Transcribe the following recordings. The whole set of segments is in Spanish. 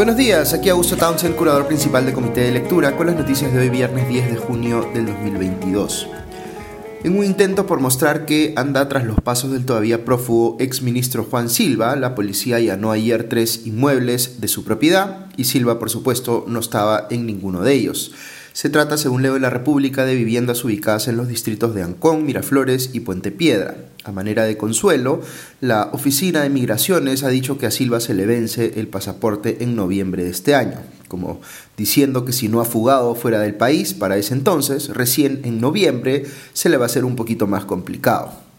Buenos días, aquí Augusto Townsend, curador principal del Comité de Lectura, con las noticias de hoy viernes 10 de junio del 2022. En un intento por mostrar que anda tras los pasos del todavía prófugo exministro Juan Silva, la policía allanó ayer tres inmuebles de su propiedad y Silva, por supuesto, no estaba en ninguno de ellos. Se trata, según leo de la República, de viviendas ubicadas en los distritos de Ancón, Miraflores y Puente Piedra. A manera de consuelo, la Oficina de Migraciones ha dicho que a Silva se le vence el pasaporte en noviembre de este año, como diciendo que si no ha fugado fuera del país para ese entonces, recién en noviembre se le va a ser un poquito más complicado.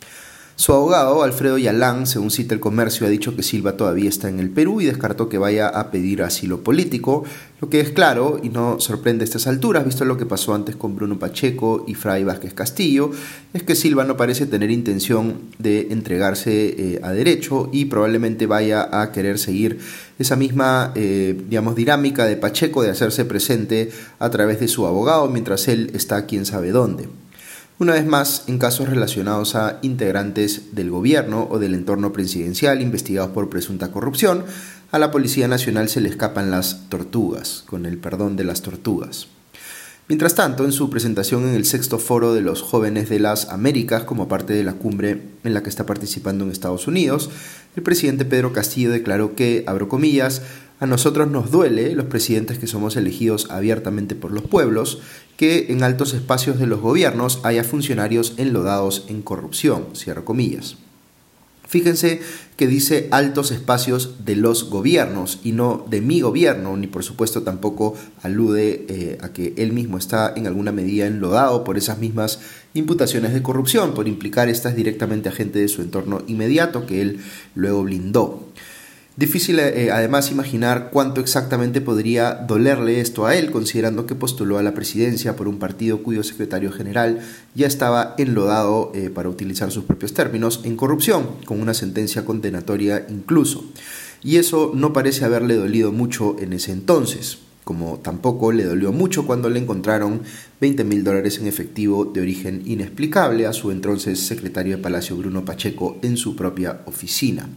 Su abogado, Alfredo Yalán, según cita el comercio, ha dicho que Silva todavía está en el Perú y descartó que vaya a pedir asilo político, lo que es claro y no sorprende a estas alturas, visto lo que pasó antes con Bruno Pacheco y Fray Vázquez Castillo, es que Silva no parece tener intención de entregarse eh, a derecho y probablemente vaya a querer seguir esa misma, eh, digamos, dinámica de Pacheco de hacerse presente a través de su abogado mientras él está quién sabe dónde. Una vez más, en casos relacionados a integrantes del gobierno o del entorno presidencial investigados por presunta corrupción, a la Policía Nacional se le escapan las tortugas, con el perdón de las tortugas. Mientras tanto, en su presentación en el sexto foro de los jóvenes de las Américas, como parte de la cumbre en la que está participando en Estados Unidos, el presidente Pedro Castillo declaró que, abro comillas, a nosotros nos duele, los presidentes que somos elegidos abiertamente por los pueblos, que en altos espacios de los gobiernos haya funcionarios enlodados en corrupción, cierro comillas. Fíjense que dice altos espacios de los gobiernos y no de mi gobierno, ni por supuesto tampoco alude eh, a que él mismo está en alguna medida enlodado por esas mismas imputaciones de corrupción, por implicar estas directamente a gente de su entorno inmediato que él luego blindó. Difícil eh, además imaginar cuánto exactamente podría dolerle esto a él, considerando que postuló a la presidencia por un partido cuyo secretario general ya estaba enlodado, eh, para utilizar sus propios términos, en corrupción, con una sentencia condenatoria incluso. Y eso no parece haberle dolido mucho en ese entonces, como tampoco le dolió mucho cuando le encontraron 20 mil dólares en efectivo de origen inexplicable a su entonces secretario de Palacio Bruno Pacheco en su propia oficina.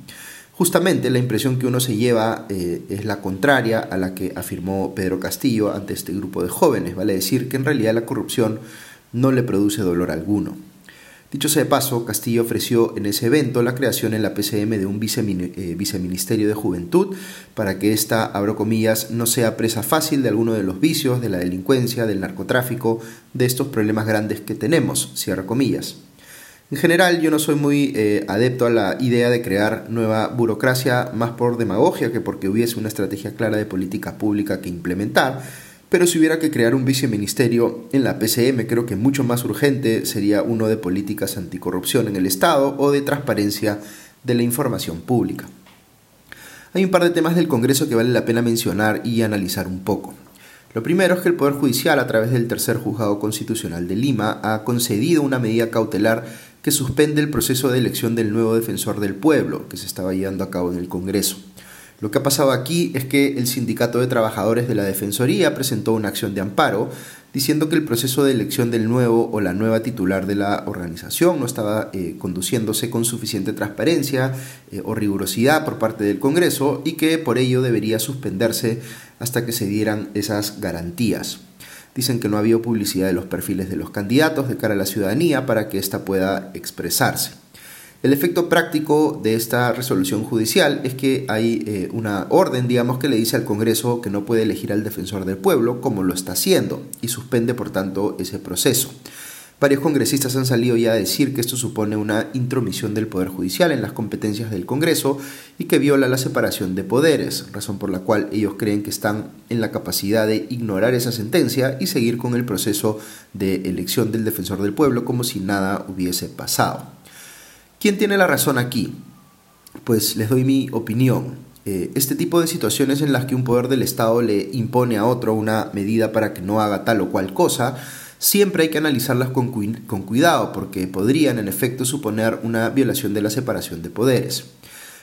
Justamente la impresión que uno se lleva eh, es la contraria a la que afirmó Pedro Castillo ante este grupo de jóvenes, vale decir que en realidad la corrupción no le produce dolor alguno. Dicho sea de paso, Castillo ofreció en ese evento la creación en la PCM de un eh, viceministerio de juventud para que esta, abro comillas, no sea presa fácil de alguno de los vicios, de la delincuencia, del narcotráfico, de estos problemas grandes que tenemos, cierra comillas. En general, yo no soy muy eh, adepto a la idea de crear nueva burocracia más por demagogia que porque hubiese una estrategia clara de política pública que implementar, pero si hubiera que crear un viceministerio en la PCM, creo que mucho más urgente sería uno de políticas anticorrupción en el Estado o de transparencia de la información pública. Hay un par de temas del Congreso que vale la pena mencionar y analizar un poco. Lo primero es que el Poder Judicial, a través del tercer juzgado constitucional de Lima, ha concedido una medida cautelar que suspende el proceso de elección del nuevo defensor del pueblo que se estaba llevando a cabo en el Congreso. Lo que ha pasado aquí es que el Sindicato de Trabajadores de la Defensoría presentó una acción de amparo diciendo que el proceso de elección del nuevo o la nueva titular de la organización no estaba eh, conduciéndose con suficiente transparencia eh, o rigurosidad por parte del Congreso y que por ello debería suspenderse hasta que se dieran esas garantías. Dicen que no había publicidad de los perfiles de los candidatos de cara a la ciudadanía para que ésta pueda expresarse. El efecto práctico de esta resolución judicial es que hay eh, una orden, digamos, que le dice al Congreso que no puede elegir al defensor del pueblo, como lo está haciendo, y suspende, por tanto, ese proceso. Varios congresistas han salido ya a decir que esto supone una intromisión del Poder Judicial en las competencias del Congreso y que viola la separación de poderes, razón por la cual ellos creen que están en la capacidad de ignorar esa sentencia y seguir con el proceso de elección del defensor del pueblo como si nada hubiese pasado. ¿Quién tiene la razón aquí? Pues les doy mi opinión. Eh, este tipo de situaciones en las que un poder del Estado le impone a otro una medida para que no haga tal o cual cosa, siempre hay que analizarlas con, cuidado porque podrían en efecto suponer una violación de la separación de poderes.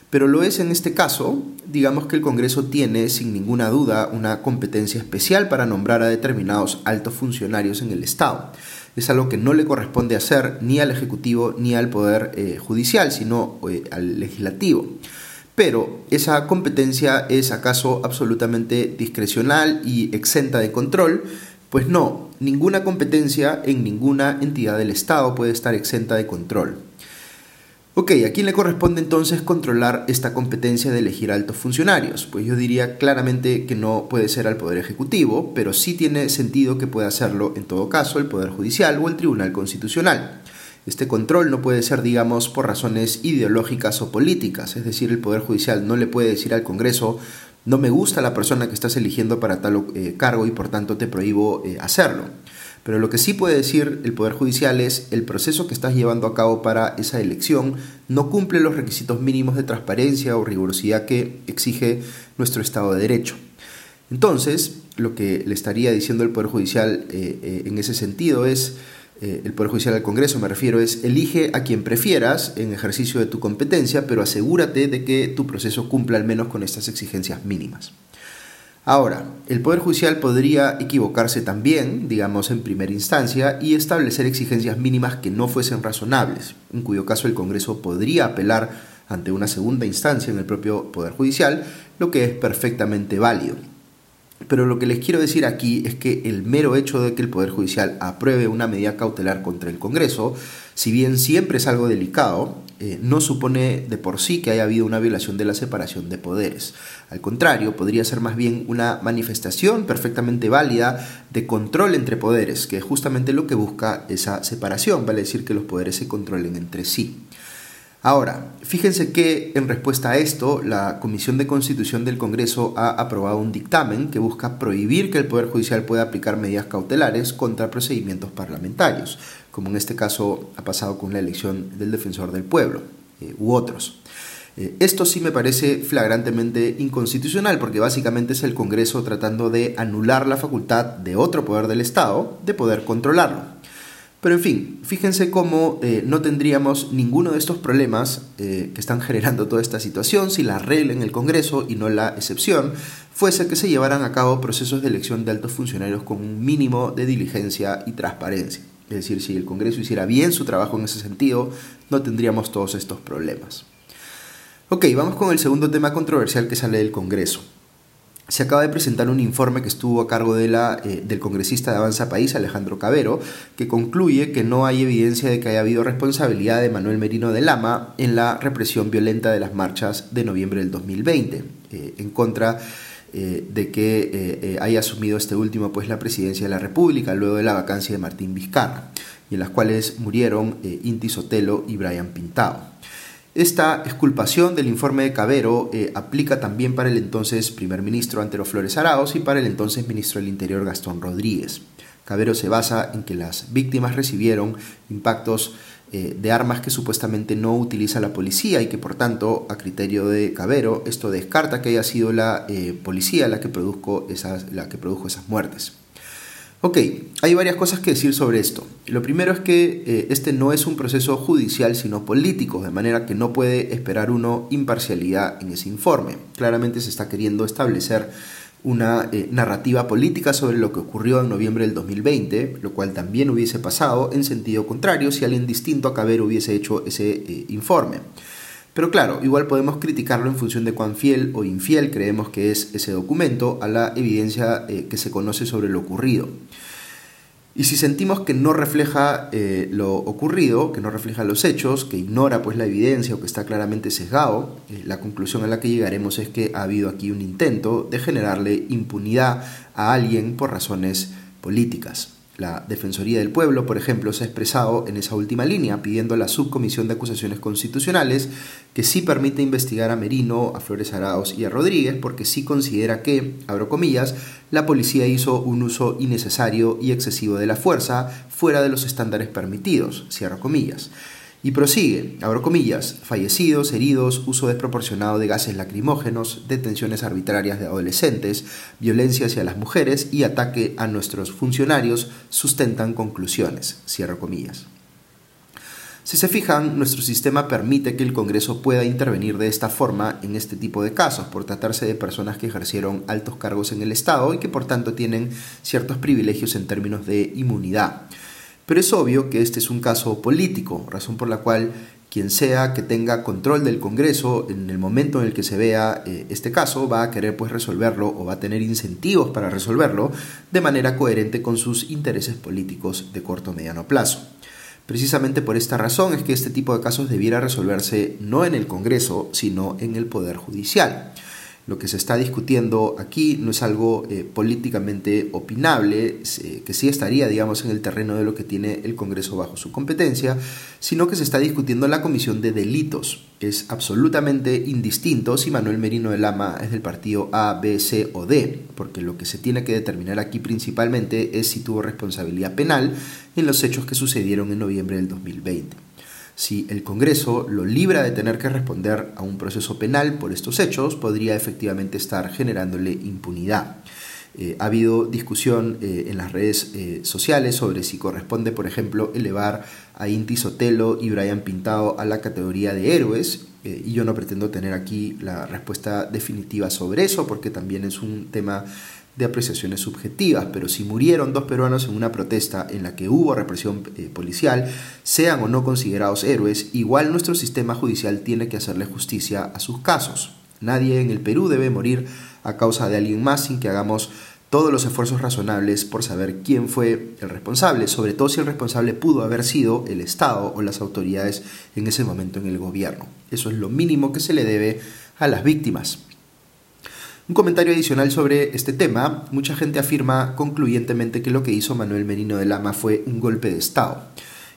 Pero lo es en este caso, digamos que el Congreso tiene sin ninguna duda una competencia especial para nombrar a determinados altos funcionarios en el Estado. Es algo que no le corresponde hacer ni al Ejecutivo ni al Poder eh, Judicial, sino eh, al Legislativo. Pero, ¿esa competencia es acaso absolutamente discrecional y exenta de control? Pues no, ninguna competencia en ninguna entidad del Estado puede estar exenta de control. Ok, ¿a quién le corresponde entonces controlar esta competencia de elegir altos funcionarios? Pues yo diría claramente que no puede ser al Poder Ejecutivo, pero sí tiene sentido que pueda hacerlo en todo caso el Poder Judicial o el Tribunal Constitucional. Este control no puede ser, digamos, por razones ideológicas o políticas, es decir, el Poder Judicial no le puede decir al Congreso no me gusta la persona que estás eligiendo para tal eh, cargo y por tanto te prohíbo eh, hacerlo. Pero lo que sí puede decir el Poder Judicial es el proceso que estás llevando a cabo para esa elección no cumple los requisitos mínimos de transparencia o rigurosidad que exige nuestro Estado de Derecho. Entonces, lo que le estaría diciendo el Poder Judicial eh, en ese sentido es eh, el Poder Judicial del Congreso, me refiero, es elige a quien prefieras en ejercicio de tu competencia, pero asegúrate de que tu proceso cumpla al menos con estas exigencias mínimas. Ahora, el Poder Judicial podría equivocarse también, digamos en primera instancia, y establecer exigencias mínimas que no fuesen razonables, en cuyo caso el Congreso podría apelar ante una segunda instancia en el propio Poder Judicial, lo que es perfectamente válido. Pero lo que les quiero decir aquí es que el mero hecho de que el Poder Judicial apruebe una medida cautelar contra el Congreso, si bien siempre es algo delicado, eh, no supone de por sí que haya habido una violación de la separación de poderes. Al contrario, podría ser más bien una manifestación perfectamente válida de control entre poderes, que es justamente lo que busca esa separación, vale decir que los poderes se controlen entre sí. Ahora, fíjense que en respuesta a esto, la Comisión de Constitución del Congreso ha aprobado un dictamen que busca prohibir que el Poder Judicial pueda aplicar medidas cautelares contra procedimientos parlamentarios, como en este caso ha pasado con la elección del defensor del pueblo eh, u otros. Eh, esto sí me parece flagrantemente inconstitucional porque básicamente es el Congreso tratando de anular la facultad de otro poder del Estado de poder controlarlo. Pero en fin, fíjense cómo eh, no tendríamos ninguno de estos problemas eh, que están generando toda esta situación si la regla en el Congreso y no la excepción fuese que se llevaran a cabo procesos de elección de altos funcionarios con un mínimo de diligencia y transparencia. Es decir, si el Congreso hiciera bien su trabajo en ese sentido, no tendríamos todos estos problemas. Ok, vamos con el segundo tema controversial que sale del Congreso se acaba de presentar un informe que estuvo a cargo de la, eh, del congresista de Avanza País, Alejandro Cabero, que concluye que no hay evidencia de que haya habido responsabilidad de Manuel Merino de Lama en la represión violenta de las marchas de noviembre del 2020, eh, en contra eh, de que haya asumido este último pues, la presidencia de la República luego de la vacancia de Martín Vizcarra, y en las cuales murieron Inti Sotelo y Brian Pintado. Esta exculpación del informe de Cabero eh, aplica también para el entonces primer ministro Antero Flores Araos y para el entonces ministro del Interior Gastón Rodríguez. Cabero se basa en que las víctimas recibieron impactos eh, de armas que supuestamente no utiliza la policía y que por tanto, a criterio de Cabero, esto descarta que haya sido la eh, policía la que, esas, la que produjo esas muertes. Ok, hay varias cosas que decir sobre esto. Lo primero es que eh, este no es un proceso judicial sino político, de manera que no puede esperar uno imparcialidad en ese informe. Claramente se está queriendo establecer una eh, narrativa política sobre lo que ocurrió en noviembre del 2020, lo cual también hubiese pasado en sentido contrario si alguien distinto a Caber hubiese hecho ese eh, informe. Pero claro, igual podemos criticarlo en función de cuán fiel o infiel creemos que es ese documento a la evidencia eh, que se conoce sobre lo ocurrido. Y si sentimos que no refleja eh, lo ocurrido, que no refleja los hechos, que ignora pues la evidencia o que está claramente sesgado, eh, la conclusión a la que llegaremos es que ha habido aquí un intento de generarle impunidad a alguien por razones políticas. La Defensoría del Pueblo, por ejemplo, se ha expresado en esa última línea pidiendo a la Subcomisión de Acusaciones Constitucionales que sí permite investigar a Merino, a Flores Araos y a Rodríguez porque sí considera que, abro comillas, la policía hizo un uso innecesario y excesivo de la fuerza fuera de los estándares permitidos, cierro comillas. Y prosigue, abro comillas, fallecidos, heridos, uso desproporcionado de gases lacrimógenos, detenciones arbitrarias de adolescentes, violencia hacia las mujeres y ataque a nuestros funcionarios sustentan conclusiones, cierro comillas. Si se fijan, nuestro sistema permite que el Congreso pueda intervenir de esta forma en este tipo de casos, por tratarse de personas que ejercieron altos cargos en el Estado y que por tanto tienen ciertos privilegios en términos de inmunidad. Pero es obvio que este es un caso político, razón por la cual quien sea que tenga control del Congreso en el momento en el que se vea eh, este caso va a querer pues resolverlo o va a tener incentivos para resolverlo de manera coherente con sus intereses políticos de corto o mediano plazo. Precisamente por esta razón es que este tipo de casos debiera resolverse no en el Congreso, sino en el Poder Judicial. Lo que se está discutiendo aquí no es algo eh, políticamente opinable, que sí estaría, digamos, en el terreno de lo que tiene el Congreso bajo su competencia, sino que se está discutiendo la Comisión de Delitos. Es absolutamente indistinto si Manuel Merino de Lama es del partido A, B, C o D, porque lo que se tiene que determinar aquí principalmente es si tuvo responsabilidad penal en los hechos que sucedieron en noviembre del 2020 si el Congreso lo libra de tener que responder a un proceso penal por estos hechos, podría efectivamente estar generándole impunidad. Eh, ha habido discusión eh, en las redes eh, sociales sobre si corresponde, por ejemplo, elevar a Inti Sotelo y Brian Pintado a la categoría de héroes, y yo no pretendo tener aquí la respuesta definitiva sobre eso, porque también es un tema de apreciaciones subjetivas, pero si murieron dos peruanos en una protesta en la que hubo represión eh, policial, sean o no considerados héroes, igual nuestro sistema judicial tiene que hacerle justicia a sus casos. Nadie en el Perú debe morir a causa de alguien más sin que hagamos todos los esfuerzos razonables por saber quién fue el responsable, sobre todo si el responsable pudo haber sido el Estado o las autoridades en ese momento en el gobierno. Eso es lo mínimo que se le debe a las víctimas. Un comentario adicional sobre este tema, mucha gente afirma concluyentemente que lo que hizo Manuel Merino de Lama fue un golpe de Estado.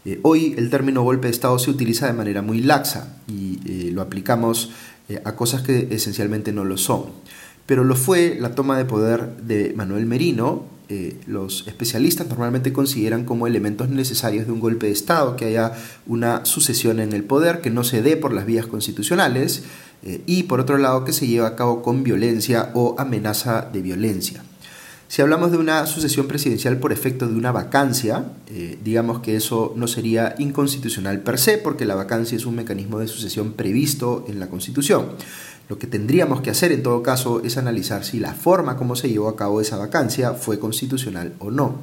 Eh, hoy el término golpe de Estado se utiliza de manera muy laxa y eh, lo aplicamos eh, a cosas que esencialmente no lo son. Pero lo fue la toma de poder de Manuel Merino. los especialistas normalmente consideran como elementos necesarios de un golpe de Estado que haya una sucesión en el poder que no se dé por las vías constitucionales, eh, y por otro lado que se lleva a cabo con violencia o amenaza de violencia. Si hablamos de una sucesión presidencial por efecto de una vacancia, eh, digamos que eso no sería inconstitucional per se, porque la vacancia es un mecanismo de sucesión previsto en la Constitución. Lo que tendríamos que hacer en todo caso es analizar si la forma como se llevó a cabo esa vacancia fue constitucional o no.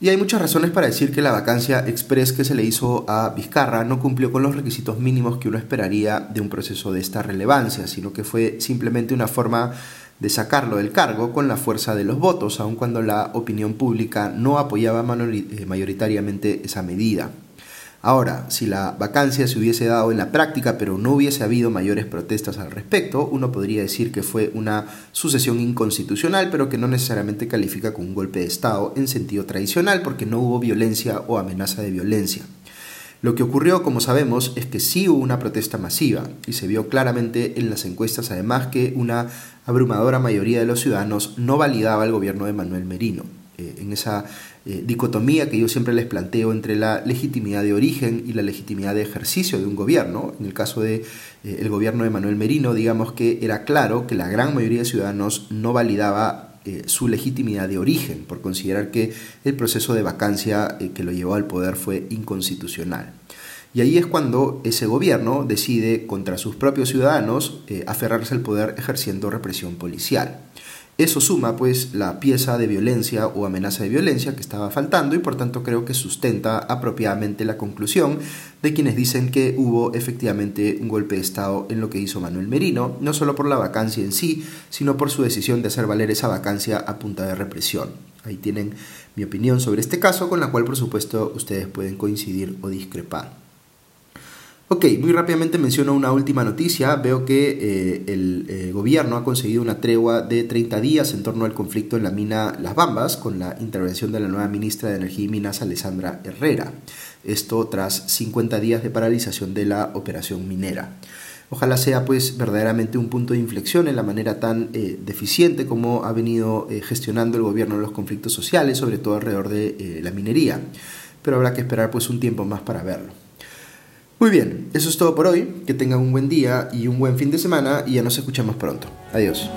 Y hay muchas razones para decir que la vacancia express que se le hizo a Vizcarra no cumplió con los requisitos mínimos que uno esperaría de un proceso de esta relevancia, sino que fue simplemente una forma de sacarlo del cargo con la fuerza de los votos, aun cuando la opinión pública no apoyaba eh, mayoritariamente esa medida. Ahora, si la vacancia se hubiese dado en la práctica, pero no hubiese habido mayores protestas al respecto, uno podría decir que fue una sucesión inconstitucional, pero que no necesariamente califica como un golpe de Estado en sentido tradicional, porque no hubo violencia o amenaza de violencia. Lo que ocurrió, como sabemos, es que sí hubo una protesta masiva y se vio claramente en las encuestas además que una abrumadora mayoría de los ciudadanos no validaba el gobierno de Manuel Merino. Eh, en esa eh, dicotomía que yo siempre les planteo entre la legitimidad de origen y la legitimidad de ejercicio de un gobierno. En el caso del de, eh, gobierno de Manuel Merino, digamos que era claro que la gran mayoría de ciudadanos no validaba su legitimidad de origen por considerar que el proceso de vacancia que lo llevó al poder fue inconstitucional. Y ahí es cuando ese gobierno decide contra sus propios ciudadanos aferrarse al poder ejerciendo represión policial. Eso suma pues la pieza de violencia o amenaza de violencia que estaba faltando y por tanto creo que sustenta apropiadamente la conclusión de quienes dicen que hubo efectivamente un golpe de Estado en lo que hizo Manuel Merino, no solo por la vacancia en sí, sino por su decisión de hacer valer esa vacancia a punta de represión. Ahí tienen mi opinión sobre este caso, con la cual por supuesto ustedes pueden coincidir o discrepar. Ok, muy rápidamente menciono una última noticia. Veo que eh, el eh, gobierno ha conseguido una tregua de 30 días en torno al conflicto en la mina Las Bambas con la intervención de la nueva ministra de Energía y Minas, Alessandra Herrera. Esto tras 50 días de paralización de la operación minera. Ojalá sea pues verdaderamente un punto de inflexión en la manera tan eh, deficiente como ha venido gestionando el gobierno los conflictos sociales, sobre todo alrededor de la minería. Pero habrá que esperar pues un tiempo más para verlo. Muy bien, eso es todo por hoy. Que tengan un buen día y un buen fin de semana y ya nos escuchamos pronto. Adiós.